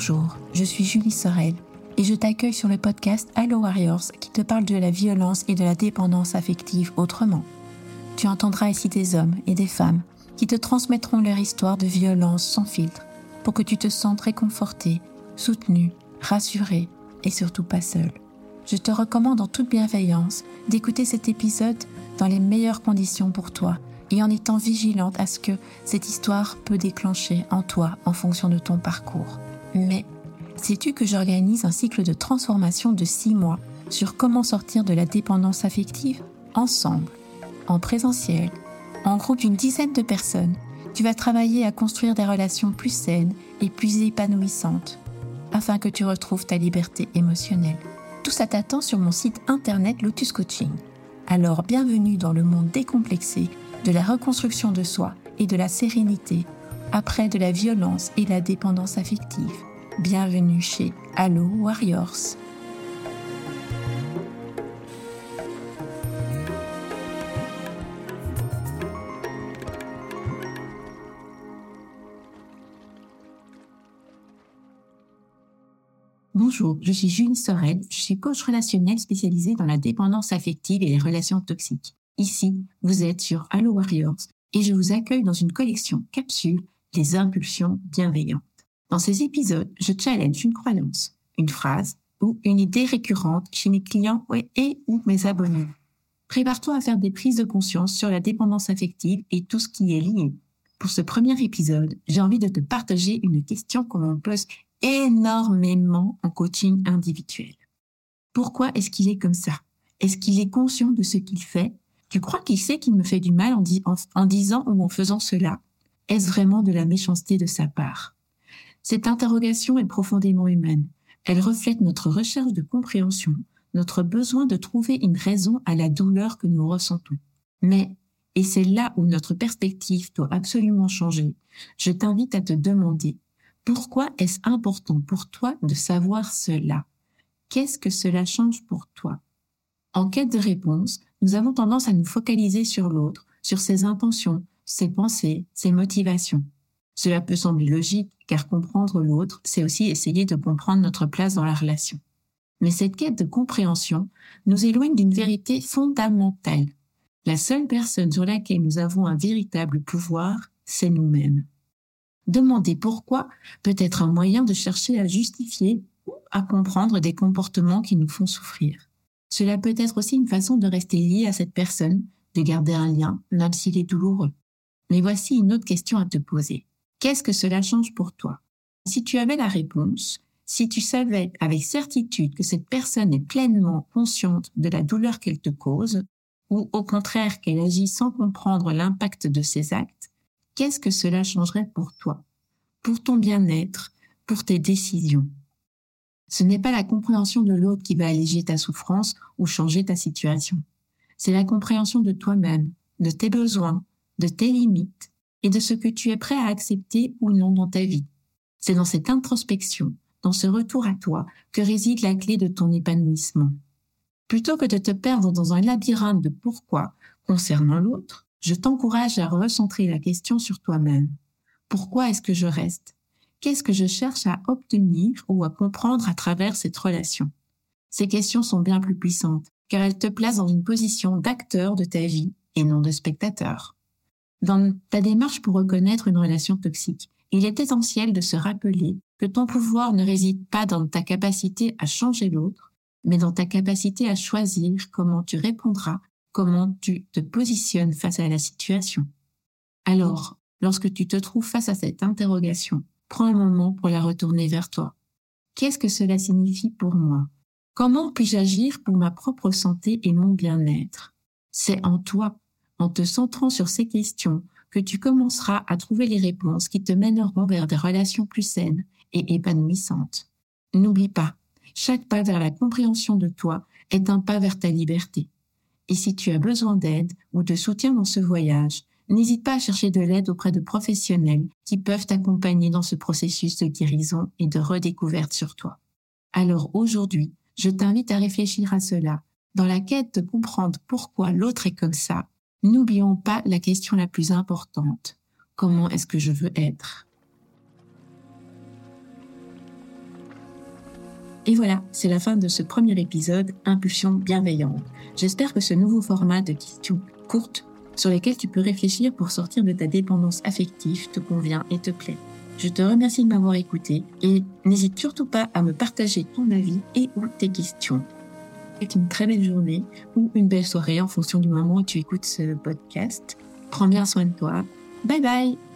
Bonjour, je suis Julie Sorel et je t'accueille sur le podcast Hello Warriors qui te parle de la violence et de la dépendance affective autrement. Tu entendras ici des hommes et des femmes qui te transmettront leur histoire de violence sans filtre pour que tu te sentes réconforté, soutenu, rassuré et surtout pas seul. Je te recommande en toute bienveillance d'écouter cet épisode dans les meilleures conditions pour toi et en étant vigilante à ce que cette histoire peut déclencher en toi en fonction de ton parcours. Mais sais-tu que j'organise un cycle de transformation de six mois sur comment sortir de la dépendance affective ensemble, en présentiel, en groupe d'une dizaine de personnes? Tu vas travailler à construire des relations plus saines et plus épanouissantes afin que tu retrouves ta liberté émotionnelle. Tout ça t'attend sur mon site internet Lotus Coaching. Alors bienvenue dans le monde décomplexé de la reconstruction de soi et de la sérénité après de la violence et la dépendance affective. Bienvenue chez Allo Warriors. Bonjour, je suis Julie Sorel, je suis coach relationnel spécialisée dans la dépendance affective et les relations toxiques. Ici, vous êtes sur Allo Warriors et je vous accueille dans une collection capsule Les impulsions bienveillantes. Dans ces épisodes, je challenge une croyance, une phrase ou une idée récurrente chez mes clients et ou mes abonnés. Prépare-toi à faire des prises de conscience sur la dépendance affective et tout ce qui est lié. Pour ce premier épisode, j'ai envie de te partager une question qu'on me pose énormément en coaching individuel. Pourquoi est-ce qu'il est comme ça? Est-ce qu'il est conscient de ce qu'il fait? Tu crois qu'il sait qu'il me fait du mal en, en disant ou en faisant cela? Est-ce vraiment de la méchanceté de sa part? Cette interrogation est profondément humaine. Elle reflète notre recherche de compréhension, notre besoin de trouver une raison à la douleur que nous ressentons. Mais, et c'est là où notre perspective doit absolument changer, je t'invite à te demander, pourquoi est-ce important pour toi de savoir cela? Qu'est-ce que cela change pour toi? En quête de réponse, nous avons tendance à nous focaliser sur l'autre, sur ses intentions, ses pensées, ses motivations. Cela peut sembler logique, car comprendre l'autre, c'est aussi essayer de comprendre notre place dans la relation. Mais cette quête de compréhension nous éloigne d'une vérité fondamentale. La seule personne sur laquelle nous avons un véritable pouvoir, c'est nous-mêmes. Demander pourquoi peut être un moyen de chercher à justifier ou à comprendre des comportements qui nous font souffrir. Cela peut être aussi une façon de rester lié à cette personne, de garder un lien, même s'il est douloureux. Mais voici une autre question à te poser. Qu'est-ce que cela change pour toi? Si tu avais la réponse, si tu savais avec certitude que cette personne est pleinement consciente de la douleur qu'elle te cause, ou au contraire qu'elle agit sans comprendre l'impact de ses actes, qu'est-ce que cela changerait pour toi, pour ton bien-être, pour tes décisions Ce n'est pas la compréhension de l'autre qui va alléger ta souffrance ou changer ta situation. C'est la compréhension de toi-même, de tes besoins, de tes limites, et de ce que tu es prêt à accepter ou non dans ta vie. C'est dans cette introspection, dans ce retour à toi, que réside la clé de ton épanouissement. Plutôt que de te perdre dans un labyrinthe de pourquoi concernant l'autre, je t'encourage à recentrer la question sur toi-même. Pourquoi est-ce que je reste? Qu'est-ce que je cherche à obtenir ou à comprendre à travers cette relation? Ces questions sont bien plus puissantes, car elles te placent dans une position d'acteur de ta vie et non de spectateur. Dans ta démarche pour reconnaître une relation toxique, il est essentiel de se rappeler que ton pouvoir ne réside pas dans ta capacité à changer l'autre, mais dans ta capacité à choisir comment tu répondras, comment tu te positionnes face à la situation. Alors, lorsque tu te trouves face à cette interrogation, prends un moment pour la retourner vers toi. Qu'est-ce que cela signifie pour moi? Comment puis-je agir pour ma propre santé et mon bien-être? C'est en toi en te centrant sur ces questions que tu commenceras à trouver les réponses qui te mèneront vers des relations plus saines et épanouissantes. N'oublie pas, chaque pas vers la compréhension de toi est un pas vers ta liberté. Et si tu as besoin d'aide ou de soutien dans ce voyage, n'hésite pas à chercher de l'aide auprès de professionnels qui peuvent t'accompagner dans ce processus de guérison et de redécouverte sur toi. Alors aujourd'hui, je t'invite à réfléchir à cela, dans la quête de comprendre pourquoi l'autre est comme ça N'oublions pas la question la plus importante. Comment est-ce que je veux être? Et voilà, c'est la fin de ce premier épisode Impulsion bienveillante. J'espère que ce nouveau format de questions courtes sur lesquelles tu peux réfléchir pour sortir de ta dépendance affective te convient et te plaît. Je te remercie de m'avoir écouté et n'hésite surtout pas à me partager ton avis et ou tes questions. C'est une très belle journée ou une belle soirée en fonction du moment où tu écoutes ce podcast. Prends bien soin de toi. Bye bye